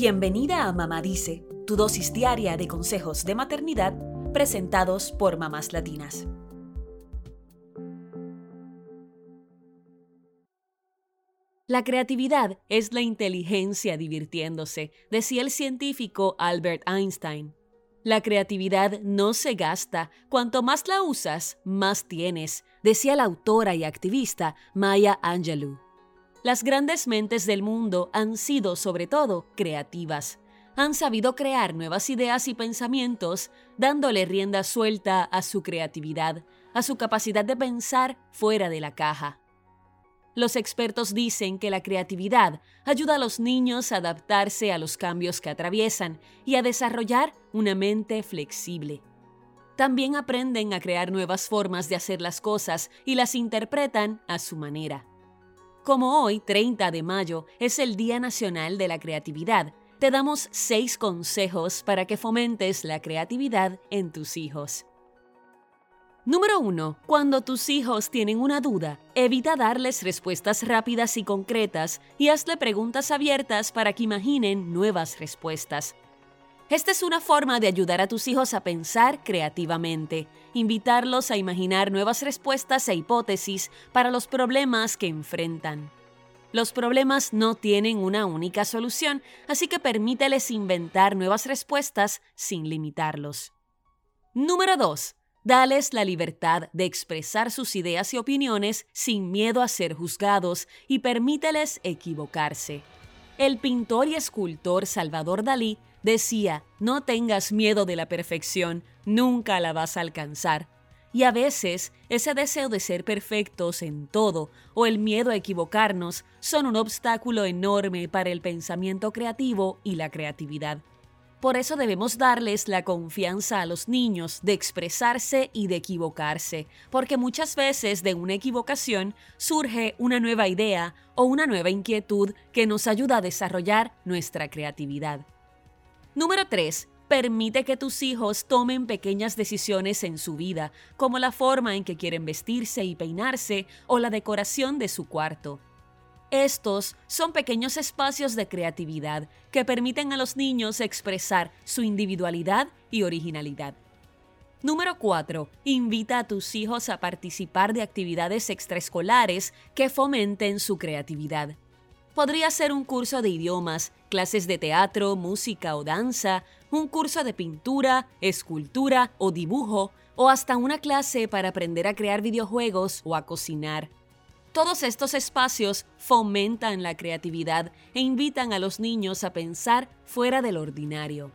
Bienvenida a Mamá Dice, tu dosis diaria de consejos de maternidad presentados por mamás latinas. La creatividad es la inteligencia divirtiéndose, decía el científico Albert Einstein. La creatividad no se gasta, cuanto más la usas, más tienes, decía la autora y activista Maya Angelou. Las grandes mentes del mundo han sido, sobre todo, creativas. Han sabido crear nuevas ideas y pensamientos, dándole rienda suelta a su creatividad, a su capacidad de pensar fuera de la caja. Los expertos dicen que la creatividad ayuda a los niños a adaptarse a los cambios que atraviesan y a desarrollar una mente flexible. También aprenden a crear nuevas formas de hacer las cosas y las interpretan a su manera. Como hoy, 30 de mayo, es el Día Nacional de la Creatividad, te damos seis consejos para que fomentes la creatividad en tus hijos. Número 1. Cuando tus hijos tienen una duda, evita darles respuestas rápidas y concretas y hazle preguntas abiertas para que imaginen nuevas respuestas. Esta es una forma de ayudar a tus hijos a pensar creativamente, invitarlos a imaginar nuevas respuestas e hipótesis para los problemas que enfrentan. Los problemas no tienen una única solución, así que permíteles inventar nuevas respuestas sin limitarlos. Número 2. Dales la libertad de expresar sus ideas y opiniones sin miedo a ser juzgados y permíteles equivocarse. El pintor y escultor Salvador Dalí decía, no tengas miedo de la perfección, nunca la vas a alcanzar. Y a veces ese deseo de ser perfectos en todo o el miedo a equivocarnos son un obstáculo enorme para el pensamiento creativo y la creatividad. Por eso debemos darles la confianza a los niños de expresarse y de equivocarse, porque muchas veces de una equivocación surge una nueva idea o una nueva inquietud que nos ayuda a desarrollar nuestra creatividad. Número 3. Permite que tus hijos tomen pequeñas decisiones en su vida, como la forma en que quieren vestirse y peinarse o la decoración de su cuarto. Estos son pequeños espacios de creatividad que permiten a los niños expresar su individualidad y originalidad. Número 4. Invita a tus hijos a participar de actividades extraescolares que fomenten su creatividad. Podría ser un curso de idiomas, clases de teatro, música o danza, un curso de pintura, escultura o dibujo, o hasta una clase para aprender a crear videojuegos o a cocinar. Todos estos espacios fomentan la creatividad e invitan a los niños a pensar fuera del ordinario.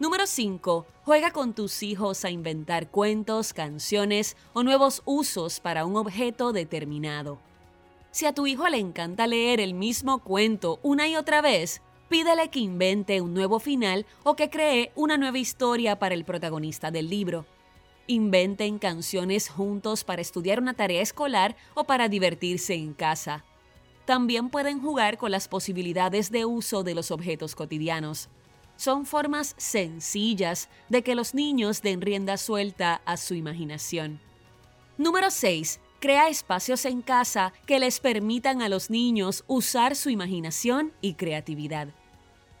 Número 5. Juega con tus hijos a inventar cuentos, canciones o nuevos usos para un objeto determinado. Si a tu hijo le encanta leer el mismo cuento una y otra vez, pídele que invente un nuevo final o que cree una nueva historia para el protagonista del libro. Inventen canciones juntos para estudiar una tarea escolar o para divertirse en casa. También pueden jugar con las posibilidades de uso de los objetos cotidianos. Son formas sencillas de que los niños den rienda suelta a su imaginación. Número 6. Crea espacios en casa que les permitan a los niños usar su imaginación y creatividad.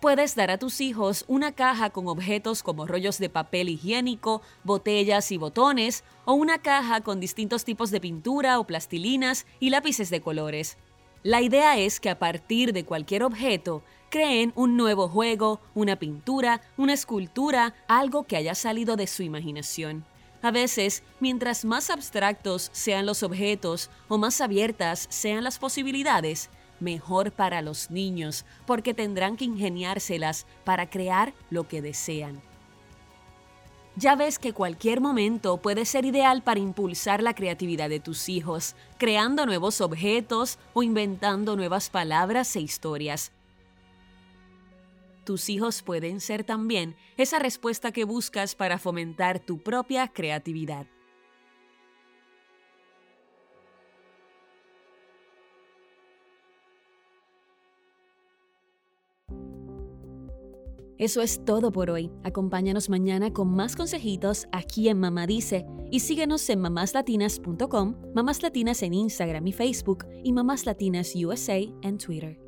Puedes dar a tus hijos una caja con objetos como rollos de papel higiénico, botellas y botones, o una caja con distintos tipos de pintura o plastilinas y lápices de colores. La idea es que a partir de cualquier objeto, creen un nuevo juego, una pintura, una escultura, algo que haya salido de su imaginación. A veces, mientras más abstractos sean los objetos o más abiertas sean las posibilidades, mejor para los niños, porque tendrán que ingeniárselas para crear lo que desean. Ya ves que cualquier momento puede ser ideal para impulsar la creatividad de tus hijos, creando nuevos objetos o inventando nuevas palabras e historias. Tus hijos pueden ser también esa respuesta que buscas para fomentar tu propia creatividad. Eso es todo por hoy. Acompáñanos mañana con más consejitos aquí en Mamá Dice y síguenos en mamáslatinas.com, Mamás Latinas en Instagram y Facebook y Mamás Latinas USA en Twitter.